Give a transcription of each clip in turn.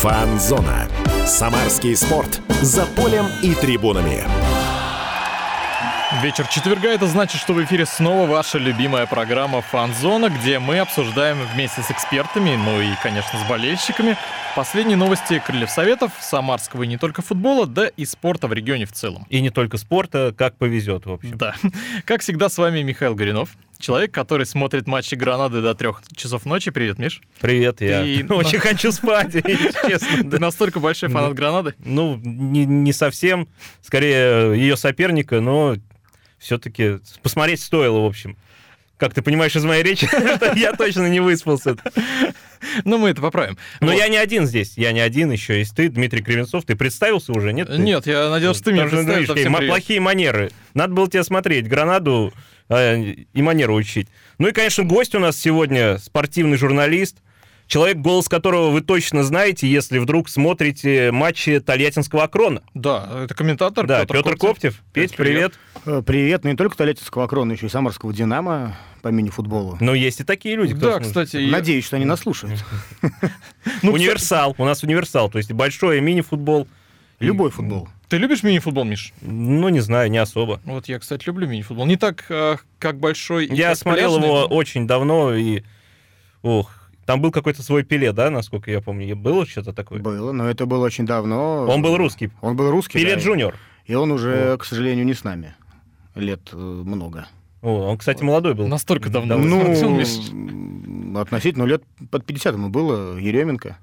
Фанзона. Самарский спорт. За полем и трибунами. Вечер четверга, это значит, что в эфире снова ваша любимая программа «Фанзона», где мы обсуждаем вместе с экспертами, ну и, конечно, с болельщиками, последние новости крыльев советов, самарского и не только футбола, да и спорта в регионе в целом. И не только спорта, как повезет, в общем. Да. Как всегда, с вами Михаил Горинов, человек, который смотрит матчи Гранады до трех часов ночи. Привет, Миш. Привет, я Ты- очень хочу спать, честно. Ты настолько большой фанат. Гранады? Ну, не, совсем, скорее ее соперника, но все-таки посмотреть стоило, в общем. Как ты понимаешь из моей речи, я точно не выспался. Ну, мы это поправим. Но Вот. я не один здесь, я не один, еще есть ты, Дмитрий Кривенцов. Ты представился уже, нет? Ты? Нет, я надеялся, что ты меня что, представишь. плохие манеры. Надо было тебя смотреть, гранаду э, и манеру учить. Ну и, конечно, гость у нас сегодня спортивный журналист, человек, голос которого вы точно знаете, если вдруг смотрите матчи Тольяттинского Акрона. Да, это комментатор Да, Петр Петр Коптев. Петь, привет. Э, Привет, ну не только Тольяттинского Акрона, еще и Самарского Динамо по мини-футболу. Но есть и такие люди, кто Да, слушает. кстати, Надеюсь, что они нас слушают. Ну, универсал. У нас универсал, то есть большой и мини-футбол. Любой футбол. Ты любишь мини-футбол, Миш? Ну, не знаю, не особо. Вот я, кстати, люблю мини-футбол. Не так, э, как большой Я как смотрел пляжный, его очень давно, и... Ох, там был какой-то свой пиле, да, насколько я помню? Было что-то такое? Было, но это было очень давно. Он был русский. Он был русский, Пиле да, Джуниор. И он уже, к сожалению, не с нами. Лет э, много. О, он, кстати, молодой был. Настолько давно. Да, Ну, Ну, смотрел, относительно лет под 50 ему было, Еременко.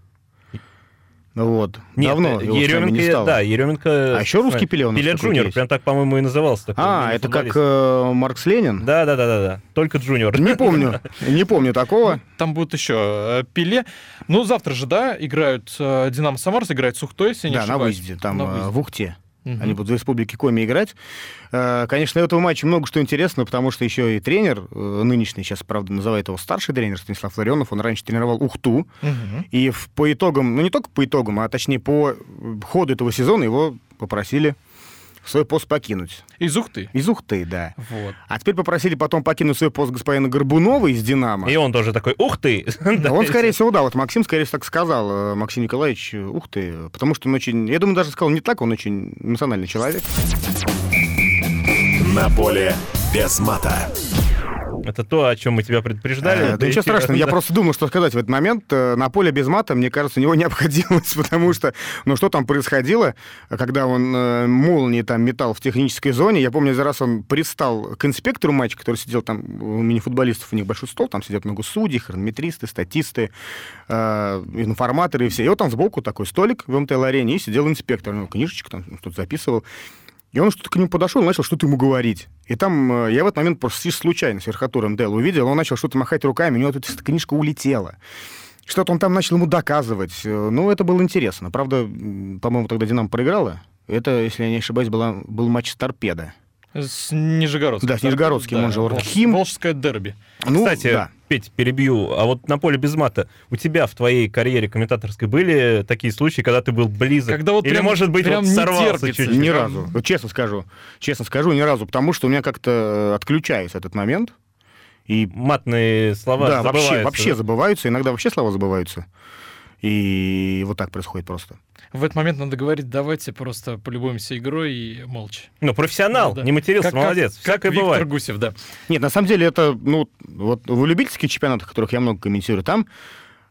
Ну Вот. Нет, Давно э, нами не Еременко, стало. да, Еременко... А еще русский Пеле у нас Пеле Джуниор, прям так, по-моему, и назывался. такой А, это как мини-футболист. э, Маркс Ленин? Да, да, да, да, да. Только Джуниор. Не помню. Не помню такого. Там будет еще э, Пеле. Ну, завтра же, да, играют э, Динамо Самарс, играет Сухтой, если не Да, на выезде, там в Ухте. Мгм. Они будут в Республике Коми играть. Э, Конечно, этого матча много что интересного, потому что еще и тренер э, нынешний, сейчас, правда, называют его старший тренер Станислав Ларионов, он раньше тренировал Ухту. Мгм. И по итогам, ну не только по итогам, а точнее по э, ходу этого сезона его попросили свой пост покинуть. Из Ухты. Из Ухты, да. Вот. А теперь попросили потом покинуть свой пост господина Горбунова из «Динамо». И он тоже такой, ух ты! Да, Он, скорее всего, да, вот Максим, скорее всего, так сказал, э, Максим Николаевич, ух ты, потому что он очень, я думаю, даже сказал не так, он очень эмоциональный человек. На поле без мата. Это то, о чем мы тебя предупреждали. До Да ничего страшного, я просто думал, что сказать в этот момент. Э, На поле без мата, мне кажется, у него не обходилось, потому что, ну что там происходило, когда он э, молнии там метал в технической зоне. Я помню, за раз он пристал к инспектору матча, который сидел там, у мини-футболистов, у них большой стол, там сидят много судей, хронометристы, статисты, информаторы и все. И вот там сбоку такой столик в МТЛ-арене, и сидел инспектор, ну, книжечку там что-то записывал. И он что-то к нему подошел, начал что-то ему говорить. И там э, я в этот момент просто случайно с верхотуры МДЛ увидел, он начал что-то махать руками, у него тут эта книжка улетела. Что-то он там начал ему доказывать. Э, Ну, это было интересно. Правда, по-моему, тогда «Динамо» проиграла. Это, если я не ошибаюсь, была, был матч с «Торпедо». С Нижегородским. Да, с Нижегородским, он же Оргхим. Волжское дерби. Ну, Кстати, да. Петь, перебью. А вот на поле без мата у тебя в твоей карьере комментаторской были такие случаи, когда ты был близок? Когда вот Или, прям- может быть, прям вот сорвался чуть-чуть? Ни разу. Вот честно скажу. Честно скажу, ни разу. Потому что у меня как-то э, отключается этот момент. И Матные слова да, вообще, забываются, вообще да? забываются. Иногда вообще слова забываются. И вот так происходит просто. В этот момент надо говорить, давайте просто полюбуемся игрой и молча. Ну, профессионал, Да. не матерился, Как- как- молодец. Как, Всякое Виктор бывает. Гусев, да. Нет, на самом деле это, ну, вот в любительских чемпионатах, которых я много комментирую, там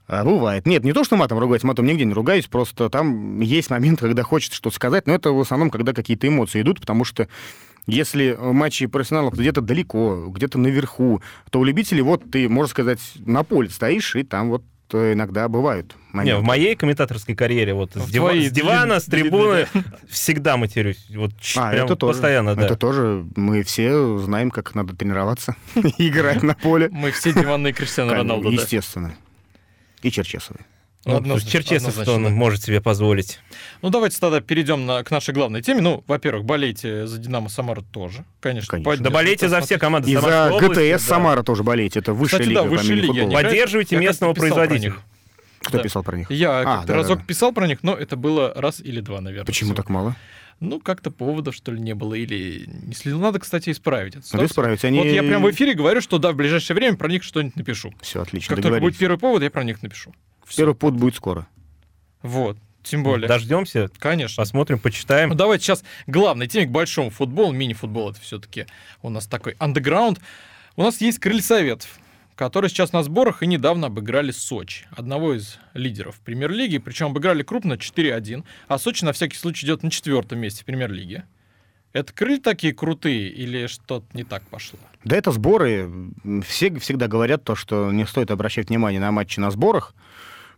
а, бывает. Нет, не то, что матом ругаюсь, матом нигде не ругаюсь, просто там есть момент, когда хочется что-то сказать, но это в основном, когда какие-то эмоции идут, потому что если матчи профессионалов где-то далеко, где-то наверху, то у любителей вот ты, можно сказать, на поле стоишь, и там вот э, иногда бывают Не, моменты. в моей комментаторской карьере вот с, дива- твоей с дивана, с трибуны всегда матерюсь. Вот А, прям это тоже. постоянно, да. Это тоже мы все знаем, как надо тренироваться и играть на поле. Мы все диванные Криштиану Роналду. Естественно. И Черчесовы. Ну, Однозначно, Черчесов, что он да. может себе позволить. Ну, давайте тогда перейдем на, к нашей главной теме. Ну, во-первых, болейте за Динамо Самара тоже, конечно. Конечно. Поддержите, Да болейте за все команды И за ГТС да. Самара тоже болеете. Это высшая Кстати, лига да, высшая лига. Поддерживайте Я местного производителя. них. Кто да. писал про них? Я А, как-то да, разок да. писал про них, но это было раз или два, наверное. Почему всего. так мало? Ну, как-то поводов, что ли, не было, или не следил. Надо, кстати, исправить эту Надо исправить. Они... Вот я прям в эфире говорю, что да, в ближайшее время про них что-нибудь напишу. Все, отлично, Как только будет первый повод, я про них напишу. Всё. Первый путь будет скоро. Вот, тем более. Дождемся, Конечно. посмотрим, почитаем. Ну, давайте сейчас главной теме к большому футболу. Мини-футбол это все-таки у нас такой андеграунд. У нас есть Крылья Советов, которые сейчас на сборах и недавно обыграли Сочи, одного из лидеров премьер-лиги. Причем обыграли крупно 4-1, а Сочи на всякий случай идет на четвертом месте в премьер-лиге. Это крылья такие крутые или что-то не так пошло? Да это сборы. Все всегда говорят то, что не стоит обращать внимание на матчи на сборах,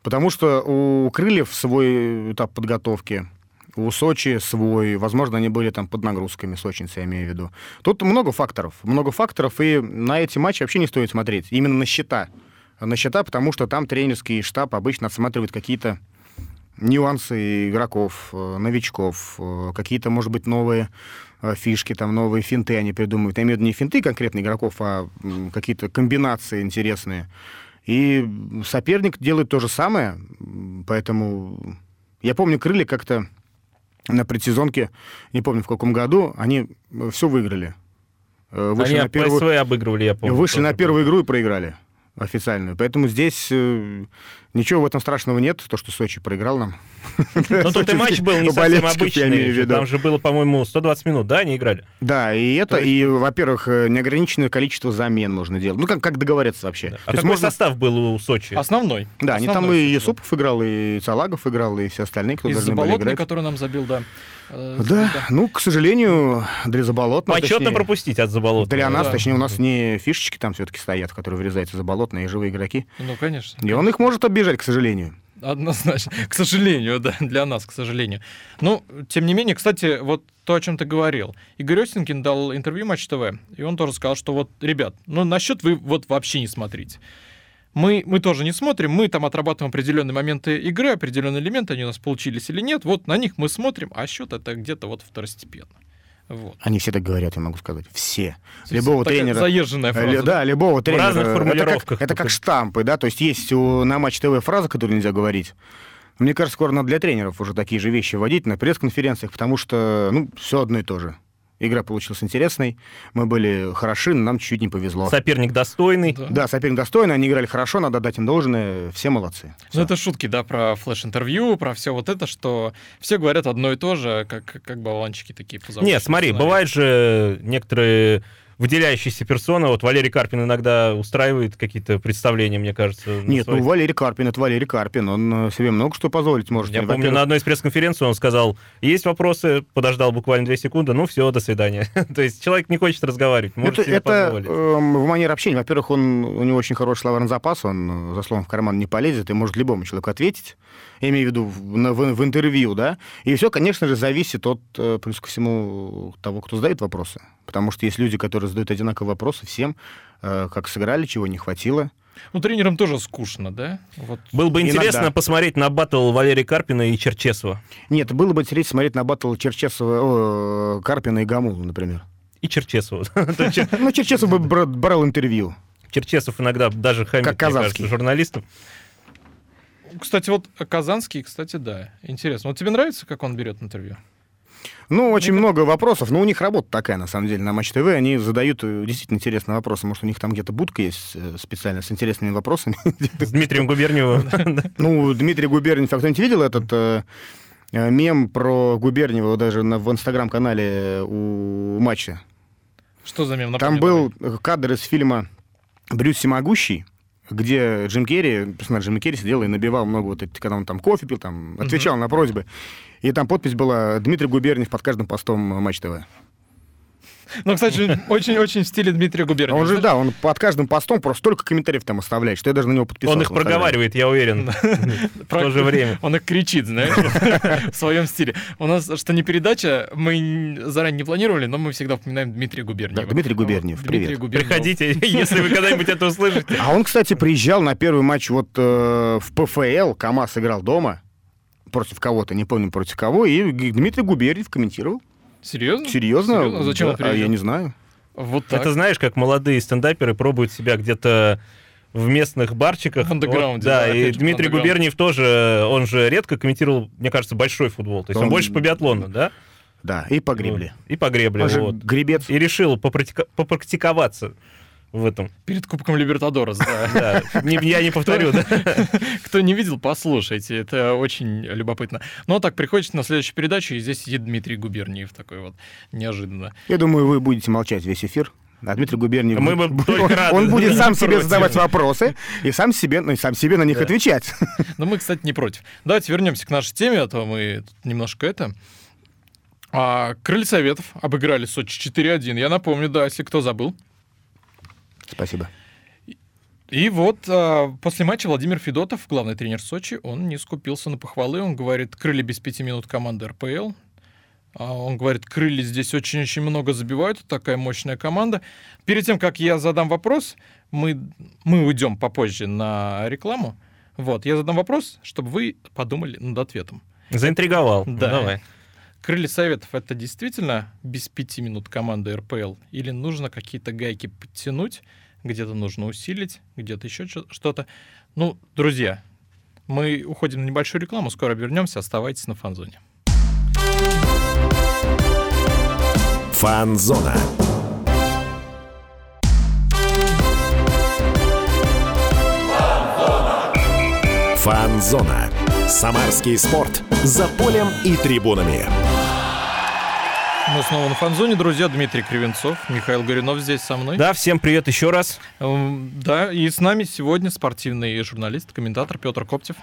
потому что у крыльев свой этап подготовки, у Сочи свой, возможно, они были там под нагрузками, сочинцы, я имею в виду. Тут много факторов, много факторов, и на эти матчи вообще не стоит смотреть, именно на счета. На счета, потому что там тренерский штаб обычно отсматривает какие-то нюансы игроков, э, новичков, э, какие-то, может быть, новые э, фишки, там новые финты они придумывают. Я имею в виду не финты конкретно игроков, а какие-то комбинации интересные. И соперник делает то же самое, поэтому я помню, крылья как-то на предсезонке, не помню в каком году, они все выиграли. Э, Вышли Они на первую, ПСВ обыгрывали, я помню. вышли на первую игру и проиграли официальную. Поэтому здесь э, ничего в этом страшного нет, то, что Сочи проиграл нам. Ну, тут и матч был не совсем обычный. Там же было, по-моему, 120 минут, да, они играли? Да, и это, и, во-первых, э, неограниченное количество замен можно делать. Ну, как, как договориться вообще. А какой состав был у Сочи? Основной. Да, они там и. Есупов играл, и Салагов играл, и все остальные, кто должны были играть. который нам забил, да. Э, Да, ну, к сожалению, для Заболотного... Почетно точнее, пропустить от Заболотного. Для нас, Да. точнее, у нас не фишечки там все-таки стоят, которые вырезаются Заболотные, и живые игроки. Ну, конечно. И он их может оббежать, к сожалению. Однозначно. К сожалению, да, для нас, к сожалению. Ну, тем не менее, кстати, вот то, о чем ты говорил. Игорь Остинкин дал интервью Матч ТВ, и он тоже сказал, что вот, ребят, ну, насчет вы вот вообще не смотрите. Мы, мы тоже не смотрим, мы там отрабатываем определенные моменты игры, определенные элементы, они у нас получились или нет, вот на них мы смотрим, а счет это где-то вот второстепенно. Вот. Они все так говорят, я могу сказать. Все. Любого Такая тренера... Заезженная фраза. ли- Да, любого тренера. разных Это как- формулировках Это как, штампы, да, то есть есть у, на Матч ТВ фраза, которую нельзя говорить. Мне кажется, скоро надо для тренеров уже такие же вещи вводить на пресс-конференциях, потому что, ну, все одно и то же. Игра получилась интересной, мы были хороши, но нам чуть-чуть не повезло. Соперник достойный. Да. Да, соперник достойный, они играли хорошо, надо дать им должное, все молодцы. Ну, это шутки, да, про флеш-интервью, про все вот это, что все говорят одно и то же, как, как болванчики такие. Нет, смотри, бывают же некоторые выделяющиеся персоны. Вот Валерий Карпин иногда устраивает какие-то представления, мне кажется. Нет, своих- ну Валерий Карпин, это Валерий Карпин, он э, себе много что позволить может. Я помню, на одной из пресс-конференций он сказал, есть вопросы, подождал буквально две секунды, ну все, до свидания. То есть человек не хочет разговаривать, может это, себе это позволить. эм, в манере общения. Во-первых, он, у него очень хороший словарный запас, он э, за словом в карман не полезет и может любому человеку ответить. Я имею в виду в, в- в интервью, да. И все, конечно же, зависит от, э, плюс ко всему, того, кто задает вопросы. Потому что есть люди, которые задают одинаковые вопросы всем, э, как сыграли, чего не хватило. Ну, тренерам тоже скучно, да? Вот. Было бы иногда. интересно посмотреть на батл Валерия Карпина и Черчесова. Нет, было бы интересно смотреть на батл Черчесова, о, Карпина и Гамула, например. И Черчесова. Ну, Черчесов бы бра- брал интервью. Черчесов иногда даже хамит, Как кажется, журналистам. Кстати, вот Казанский, кстати, да, интересно. Вот тебе нравится, как он берет интервью? Ну, очень много вопросов, но у них работа такая, на самом деле, на Матч ТВ. Они задают э, действительно интересные вопросы. Может, у них там где-то будка есть э, специально с интересными вопросами. С Дмитрием Губерниевым. Ну, Дмитрий Губерниев, а кто-нибудь видел этот э, мем про Губерниева даже на- в инстаграм-канале у матча? Что за мем? Там был кадр из фильма «Брюс Всемогущий», где Джим Керри, персонаж Джима Керри сидел и набивал много вот этих, когда он там кофе пил, там, отвечал на просьбы. И там подпись была «Дмитрий Губерниев под каждым постом Матч ТВ». Ну, кстати, очень-очень в стиле Дмитрия Губерниева. Он же, да, он под каждым постом просто столько комментариев там оставляет, что я даже на него подписался. Он их проговаривает, я уверен. В то же время. Он их кричит, знаешь, в своем стиле. У нас, что не передача, мы заранее не планировали, но мы всегда вспоминаем Дмитрия Губерниева. Да, Дмитрий Губерниев, привет. Приходите, если вы когда-нибудь это услышите. А он, кстати, приезжал на первый матч вот э, в ПФЛ, КамАЗ играл дома против кого-то, не помню против кого, и Дмитрий Губерниев комментировал. Серьезно? Серьезно? Серьезно? Зачем Да, он а я приезжал? не знаю. Вот так. Это знаешь, как молодые стендаперы пробуют себя где-то в местных барчиках. В андеграунде, да, да, и Дмитрий. Губерниев тоже, он же редко комментировал, мне кажется, большой футбол. То есть он, Он- больше по биатлону, да? Да, и по гребле. И по гребле, Он же вот. гребец. И решил попрактика- попрактиковаться в этом. Перед Кубком Либертадорес, да. Я не повторю, да. Кто не видел, послушайте, это очень любопытно. Ну, а так приходите на следующую передачу, и здесь сидит Дмитрий Губерниев такой вот, неожиданно. Я думаю, вы будете молчать весь эфир. А Дмитрий Губерниев... Мы бы будет- только рады. Он будет сам себе Против. задавать вопросы и сам себе, ну, и сам себе на них Да. отвечать. Но мы, кстати, не против. Давайте вернемся к нашей теме, а то мы тут немножко это... А, Крылья Советов обыграли Сочи 4-1. Я напомню, да, если кто забыл. Спасибо. И вот а, после матча Владимир Федотов, главный тренер Сочи, он не скупился на похвалы. Он говорит, крылья без пяти минут команды РПЛ. А Он говорит, крылья здесь очень-очень много забивают, такая мощная команда. Перед тем, как я задам вопрос, мы, мы уйдем попозже на рекламу. Вот, я задам вопрос, чтобы вы подумали над ответом. Заинтриговал. Да. Давай. Крылья Советов это действительно без пяти минут команда РПЛ? Или нужно какие-то гайки подтянуть, где-то нужно усилить, где-то еще что-то? Ну, друзья, мы уходим на небольшую рекламу, скоро вернемся, оставайтесь на фанзоне. Фанзона. Фанзона. Самарский спорт. За полем и трибунами. Мы снова на фанзоне, друзья. Дмитрий Кривенцов, Михаил Горюнов здесь со мной. Да, всем привет еще раз. Эм, Да, и с нами сегодня спортивный журналист, комментатор Петр Коптев.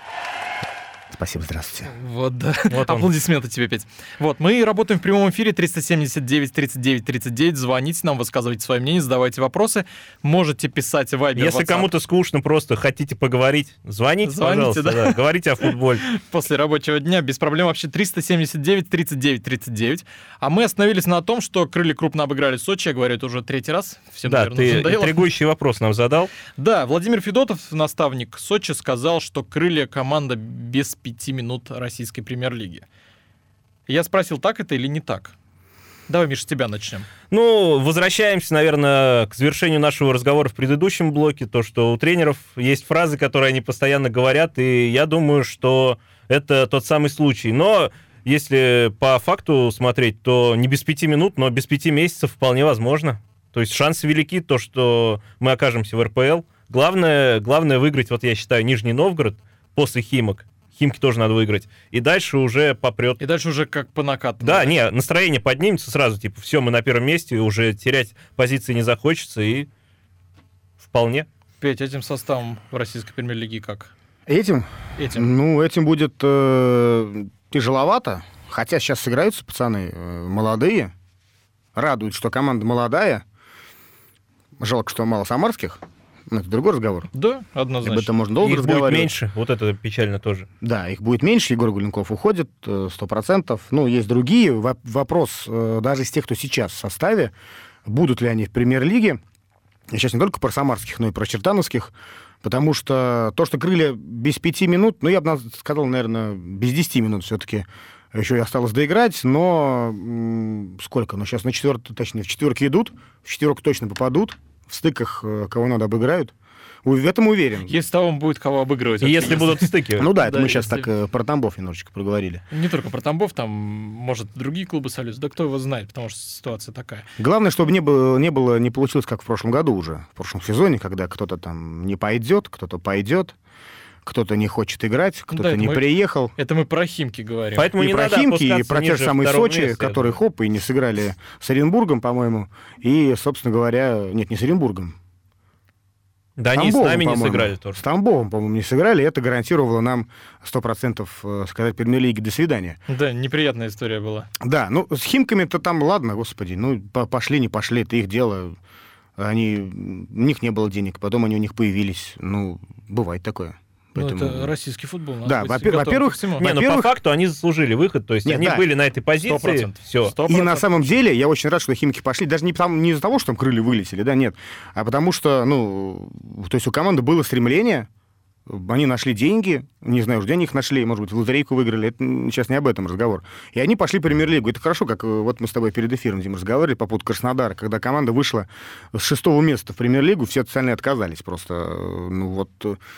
Спасибо, здравствуйте. Вот, да. Вот он. Аплодисменты тебе, Петь. Вот, мы работаем в прямом эфире 379 39 39. Звоните нам, высказывайте свое мнение, задавайте вопросы. Можете писать в Viber, Если кому-то скучно, просто хотите поговорить, звоните, Звоните, пожалуйста. да. да. Говорите о футболе. после рабочего дня. Без проблем вообще 379 39 39. А мы остановились на том, что крылья крупно обыграли Сочи. Я говорю это уже третий раз. Всем, Да, наверное, ты надоело. интригующий вопрос нам задал. Да, Владимир Федотов, наставник Сочи, сказал, что крылья команда без пяти минут российской премьер-лиги. Я спросил, так это или не так? Давай, Миша, с тебя начнем. Ну, возвращаемся, наверное, к завершению нашего разговора в предыдущем блоке. То, что у тренеров есть фразы, которые они постоянно говорят, и я думаю, что это тот самый случай. Но если по факту смотреть, то не без пяти минут, но без пяти месяцев вполне возможно. То есть шансы велики, то, что мы окажемся в РПЛ. Главное, главное выиграть, вот я считаю, Нижний Новгород после Химок. Химки тоже надо выиграть. И дальше уже попрет И дальше уже как по накатанной. да, не, настроение поднимется сразу, типа, все, мы на первом месте, уже терять позиции не захочется, и вполне. Петь, этим составом в российской премьер-лиге как? Этим? Этим. Ну, этим будет э, тяжеловато. Хотя сейчас сыграются пацаны э, молодые. Радует, что команда молодая. Жалко, что мало самарских. Ну, это другой разговор. Да, Об однозначно. этом можно долго Их будет разговаривать. меньше, вот это печально тоже. Да, их будет меньше. Егор Гуленков уходит, э, сто процентов. Ну, есть другие. Во- Вопрос э, даже из тех, кто сейчас в составе, будут ли они в премьер-лиге. Я сейчас не только про самарских, но и про чертановских. Потому что то, что крылья без пяти минут, ну, я бы сказал, наверное, без десяти минут все-таки еще и осталось доиграть, но сколько? Ну, сейчас на четвертую, точнее, в четверке идут, в четверку точно попадут, в стыках э, кого надо обыграют. В этом уверен. Если того будет кого обыгрывать. Если будут стыки. Ну да, это Да, мы сейчас если- так э, про Тамбов немножечко проговорили. Не только про Тамбов, там, может, другие клубы сольются. Да кто его знает, потому что ситуация такая. Главное, чтобы не было, не было, не получилось, как в прошлом году уже, в прошлом сезоне, когда кто-то там не пойдет, кто-то пойдет, кто-то не хочет играть, кто-то это не мы- приехал. Это мы про Химки говорим. Поэтому и не про надо Химки, и про те же самые Сочи, места, я которые думаю. хоп, и не сыграли с Оренбургом, по-моему, и, собственно говоря, нет, не с Оренбургом. Да они с нами не сыграли тоже. С Тамбовом, по-моему, не сыграли, и это гарантировало нам 100% э, сказать премьер-лиги «до свидания». Да, неприятная история была. Да, ну с Химками-то там ладно, господи, ну по- пошли, не пошли, это их дело. Они, у них не было денег, потом они у них появились. Ну, бывает такое. Поэтому- Ну, это российский футбол. Да, во- во-первых, всему. Не, ну по факту они заслужили выход, то есть Нет, они да. были на этой Сто позиции, процентов. все. Сто И на самом деле я очень рад, что Химки пошли, даже не, потому, не из-за того, что там крылья вылетели, да, нет, а потому что, ну, то есть у команды было стремление, они нашли деньги, не знаю, где они их нашли, может быть, в лотерейку выиграли, это сейчас не об этом разговор. И они пошли в премьер-лигу. Это хорошо, как э, вот мы с тобой перед эфиром, Дима, разговаривали по поводу Краснодара, когда команда вышла с шестого места в премьер-лигу, все остальные отказались просто. э, Ну вот.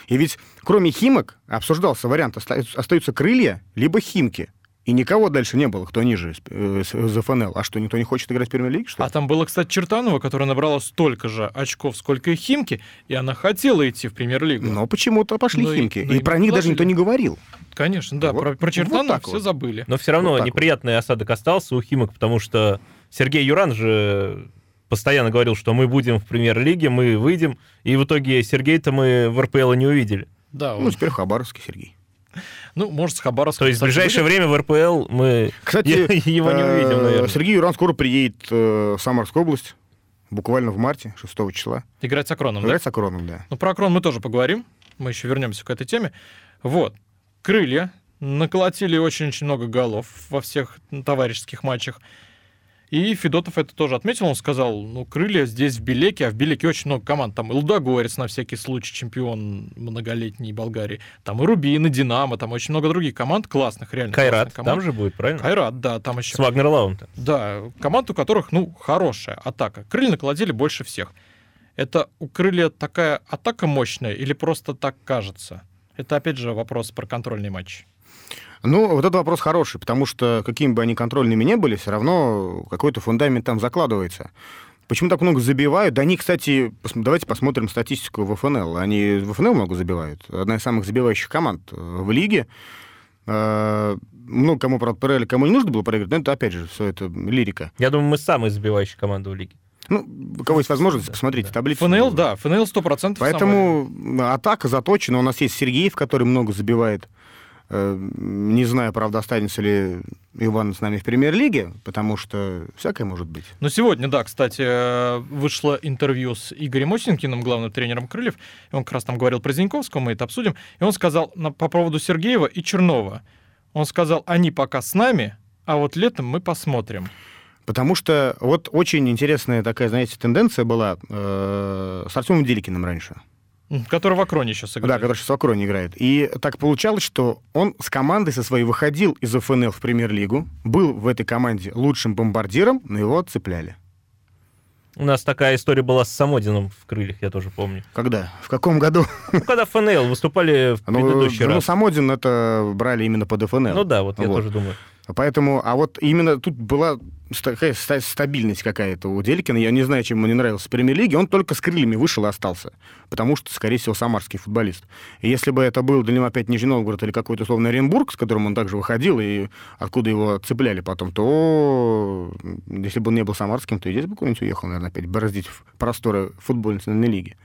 И ведь кроме Химок обсуждался вариант, оста- остаются крылья, либо Химки. И никого дальше не было, кто ниже э, за ФНЛ. А что, никто не хочет играть в премьер-лиге, что А там была, кстати, Чертанова, которая набрала столько же очков, сколько и Химки, и она хотела идти в премьер-лигу. Но почему-то пошли Ну и- Химки. ну и и про них даже никто не говорил. Конечно, да, Вот- про, про вот Чертанову так все вот. забыли. Но все равно Вот так вот. неприятный осадок остался у Химок, потому что Сергей Юран же постоянно говорил, что мы будем в премьер-лиге, мы выйдем, и в итоге Сергей-то мы в РПЛ и не увидели. Да, он- Ну, теперь Хабаровский Сергей. Ну, может, с Хабаровском... То есть в ближайшее будет. время в РПЛ мы Кстати, его не увидим, э, наверное. Сергей Юран скоро приедет э, в Самарскую область, буквально в марте, 6 числа. Играть с Акроном, да? Играть с Акроном, да. Ну, про Акрон мы тоже поговорим. Мы еще вернемся к этой теме. Вот. Крылья наколотили очень-очень много голов во всех товарищеских матчах. И Федотов это тоже отметил. Он сказал, ну, крылья здесь в Белеке, а в Белеке очень много команд. Там и Лудогорец, на всякий случай, чемпион многолетней Болгарии. Там и Рубин, и Динамо, там очень много других команд классных, реально Кайрат команд. там же будет, правильно? Кайрат, да, там еще. С Вагнер Лаунта. Да, команд, у которых, ну, хорошая атака. Крылья наколотили больше всех. Это у крылья такая атака мощная или просто так кажется? Это, опять же, вопрос про контрольный матч. Ну, вот этот вопрос хороший, потому что какими бы они контрольными не были, все равно какой-то фундамент там закладывается. Почему так много забивают? Да они, кстати, пос- давайте посмотрим статистику в ФНЛ. Они в ФНЛ много забивают. Одна из самых забивающих команд э, в лиге. Э, Много кому, правда, проиграли, кому не нужно было проиграть, но это, опять же, все это лирика. Я думаю, мы самая забивающая команда в лиге. Ну, у кого есть возможность, Да, посмотрите да. таблицу. ФНЛ, да, ФНЛ 100% Поэтому атака заточена. У нас есть Сергеев, который много забивает. Э, Не знаю, правда, останется ли Иван с нами в премьер-лиге, потому что всякое может быть. Ну, сегодня, да, кстати, э, вышло интервью с Игорем Осенькиным, главным тренером Крыльев. Он как раз там говорил про Зиньковского, мы это обсудим. И он сказал по поводу Сергеева и Чернова. Он сказал, они пока с нами, а вот летом мы посмотрим. Потому что вот очень интересная такая, знаете, тенденция была э, с Артемом Деликиным раньше. Который в Акроне сейчас Да, играет. который сейчас в Акроне играет. И так получалось, что он с командой со своей выходил из ФНЛ в премьер-лигу, был в этой команде лучшим бомбардиром, но его отцепляли. У нас такая история была с Самодином в крыльях, я тоже помню. Когда? В каком году? Ну, когда ФНЛ выступали в Ну, предыдущий ну, раз. Самодин это брали именно под ФНЛ. Ну да, вот я Вот. тоже думаю. Поэтому, а вот именно тут была такая ста- стабильность какая-то у Деликина. Я не знаю, чем ему не нравился в премьер-лиге. Он только с крыльями вышел и остался. Потому что, скорее всего, самарский футболист. И если бы это был для него опять Нижний Новгород или какой-то условный Оренбург, с которым он также выходил, и откуда его цепляли потом, то если бы он не был самарским, то и здесь бы куда-нибудь уехал, наверное, опять бороздить просторы футбольной лиги.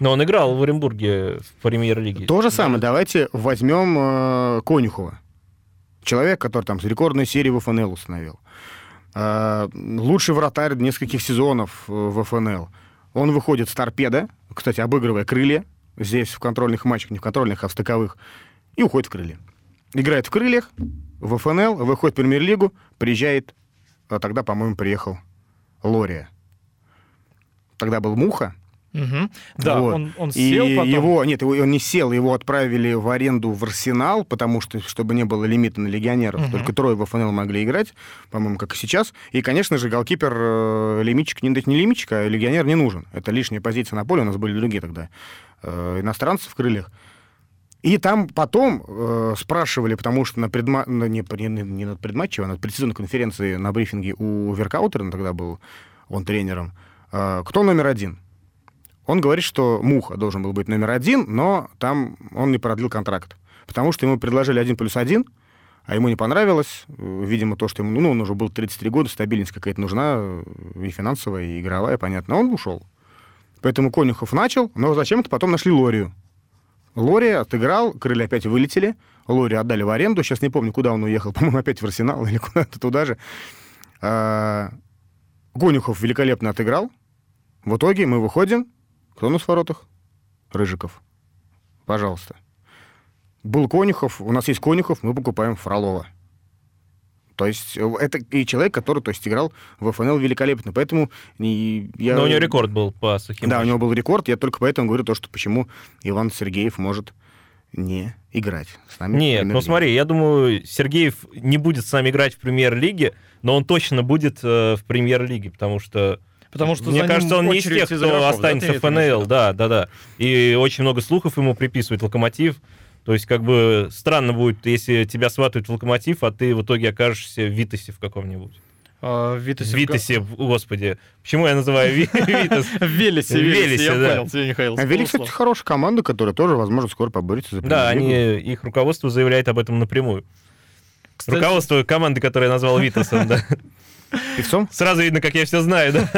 Но он играл в Оренбурге в премьер-лиге. То же самое. Давайте возьмем э, Конюхова. Человек, который там с рекордной серии в ФНЛ установил. Э, лучший вратарь нескольких сезонов э, в ФНЛ. Он выходит с торпеда, кстати, обыгрывая крылья, здесь в контрольных матчах, не в контрольных, а в стыковых, и уходит в крылья. Играет в крыльях, в ФНЛ, выходит в премьер-лигу, приезжает, а тогда, по-моему, приехал Лория. Тогда был Муха, Мгм. Да, Вот. он, он и сел потом. его, нет, его- он не сел, его отправили в аренду в Арсенал, потому что, чтобы не было лимита на легионеров, Мгм. только трое в ФНЛ могли играть, по-моему, как и сейчас. И, конечно же, голкипер э, Лимичик, не, не Лимичик, а легионер не нужен. Это лишняя позиция на поле, у нас были другие тогда э, иностранцы в крыльях. И там потом э, спрашивали, потому что на предма... на- не, не, не на предматче, а на предсезонной конференции на брифинге у Веркаутера тогда был он тренером, э, кто номер один. Он говорит, что Муха должен был быть номер один, но там он не продлил контракт. Потому что ему предложили один плюс один, а ему не понравилось. Видимо, то, что ему, ну, он уже был 33 года, стабильность какая-то нужна, и финансовая, и игровая, понятно. Он ушел. Поэтому Конюхов начал, но зачем-то потом нашли Лорию. Лория отыграл, крылья опять вылетели, Лорию отдали в аренду, сейчас не помню, куда он уехал, по-моему, опять в Арсенал или куда-то туда же. А, Конюхов великолепно отыграл. В итоге мы выходим, кто у нас в воротах? Рыжиков. Пожалуйста. Был Конюхов, у нас есть Конюхов, мы покупаем Фролова. То есть э, это и человек, который то есть, играл в ФНЛ великолепно. Поэтому и я... Но у него рекорд был по сухим Да, у него был рекорд. Я только поэтому говорю то, что почему Иван Сергеев может не играть с нами. Нет, ну смотри, я думаю, Сергеев не будет с нами играть в премьер-лиге, но он точно будет э, в премьер-лиге, потому что, Потому что мне за кажется, ним он не из тех, кто игроков, останется в ФНЛ, да, да, да. И очень много слухов ему приписывает Локомотив. То есть, как бы, странно будет, если тебя сватают в локомотив, а ты в итоге окажешься в Витасе в каком-нибудь. А, Витасе. в Витасе, господи. Почему я называю Ви- Витас? В Велесе, Велесе, я понял, тебе, Михаил. А кстати, хорошая команда, которая тоже, возможно, скоро поборется за Да, они, их руководство заявляет об этом напрямую. Руководство команды, которую я назвал Витасом, да. Певцом? Сразу видно, как я все знаю, да.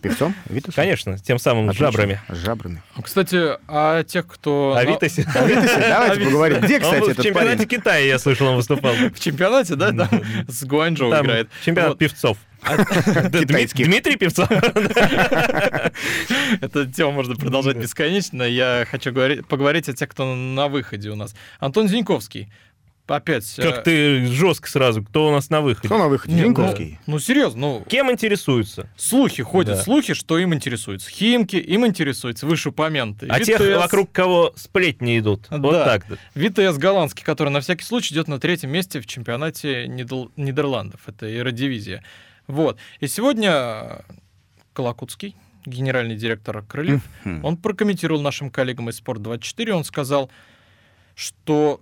Певцом? Витас? Конечно, тем самым с Отлично. жабрами. С жабрами. Кстати, а тех, кто... А на- Витасе? О Витасе давайте поговорим. Где, Он кстати, был в этот чемпионате парень? Китая, я слышал, он выступал. В чемпионате, да, да, с Гуанчжоу Там играет. чемпионат Вот. певцов. Китайских. Дмитрий Певцов. Эту тему можно продолжать бесконечно. Я хочу говорить, поговорить о тех, кто на выходе у нас. Антон Зиньковский. Опять. Как э, ты жестко сразу, кто у нас на выходе? Кто на выходе? не, ну, Зиньковский? Ну, серьезно, ну, Кем интересуются? слухи ходят, Да. слухи, что им интересуются. Химки, им интересуются вышеупомянутые. А тех, ВТС, вокруг кого сплетни идут. Вот Да. так. ВТС голландский, который на всякий случай идет на третьем месте в чемпионате Нидл- Нидерландов. Это Эродивизия. Вот. И сегодня Колокутский, генеральный директор Крыльев, он прокомментировал нашим коллегам из Спорт24, он сказал, что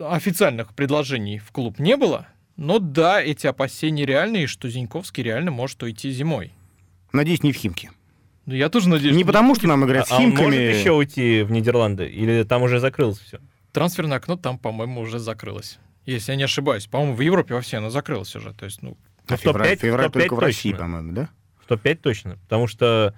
официальных предложений в клуб не было, но да, эти опасения реальны, и что Зиньковский реально может уйти зимой. Надеюсь, не в Химки. Ну, я тоже надеюсь, Не что потому, что нам играть с А он может Химками. еще уйти в Нидерланды? Или там уже закрылось все? трансферное окно там, по-моему, уже закрылось. Если я не ошибаюсь. По-моему, в Европе вообще оно закрылось уже. То есть, ну, А в топ-5 февраль, февраль в топ-5 только в России, по-моему, да? В топ-5 точно. Потому что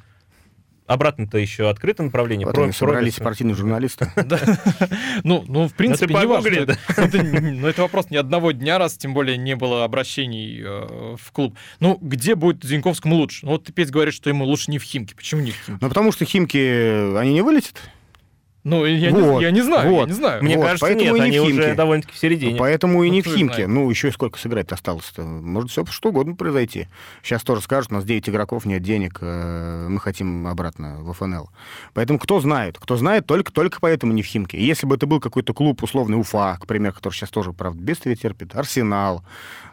обратно-то еще открыто направление. Вот Про- собрались Пробиться. спортивные журналисты. Ну, ну, в принципе, не важно. Это, ну, это вопрос ни одного дня, раз тем более не было обращений э, в клуб. Ну, где будет Зиньковскому лучше? Ну, вот ты, Петь, говоришь, что ему лучше не в Химке. Почему не в Химке? Ну, потому что Химки, они не вылетят. Ну, я, Вот, не, я не знаю, я вот. не знаю. Мне Вот, кажется, поэтому нет, и не они в уже Химки. довольно-таки в середине. Поэтому и Ну, не в Химке. знает. Ну, еще и сколько сыграть осталось-то. Может, все что угодно произойти. Сейчас тоже скажут, у нас 9 игроков, нет денег, э, мы хотим обратно в ФНЛ. Поэтому кто знает? Кто знает, только, только поэтому не в Химке. И Если бы это был какой-то клуб, условный Уфа, к примеру, который сейчас тоже, правда, бедствие терпит, Арсенал,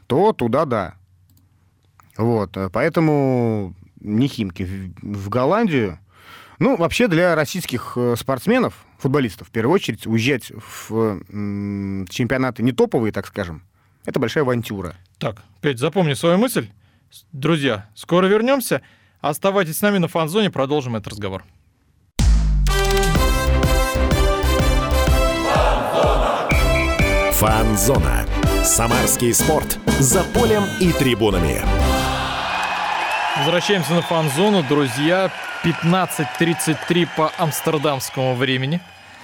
то туда да. Вот, э, поэтому не Химки. В в Голландию ну, вообще для российских э, спортсменов, футболистов, в первую очередь, уезжать в м, чемпионаты не топовые, так скажем, это большая авантюра. Так, Петь, запомни свою мысль. Друзья, скоро вернемся. Оставайтесь с нами на фан-зоне, продолжим этот разговор. Фанзона. Самарский спорт. За полем и трибунами. Возвращаемся на фан-зону, друзья. 15.33 по амстердамскому времени.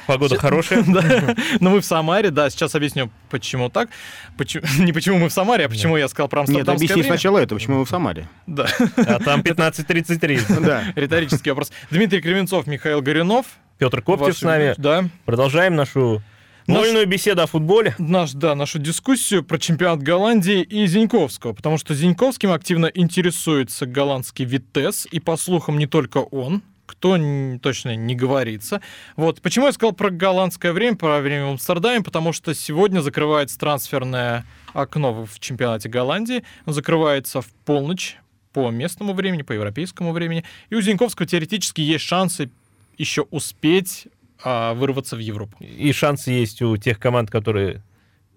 Погода хорошая. Да. Но мы в Самаре, да, сейчас объясню, почему так. Почему, не почему мы в Самаре, а почему я сказал про Нет, амстердамское объясни время. сначала это, почему мы в Самаре. Да, А там 15.33. Да. риторический вопрос. Дмитрий Кривенцов, Михаил Горюнов. Петр Коптев Ваши- с нами. Да. Продолжаем нашу Наш- вольную беседу о футболе. Наш, да, нашу дискуссию про чемпионат Голландии и Зиньковского, потому что Зиньковским активно интересуется голландский Витес, и по слухам не только он, кто точно не говорится. Вот почему я сказал про голландское время, про время в Амстердаме, потому что сегодня закрывается трансферное окно в чемпионате Голландии, оно закрывается в полночь по местному времени, по европейскому времени, и у Зиньковского теоретически есть шансы еще успеть а, вырваться в Европу. И шансы есть у тех команд, которые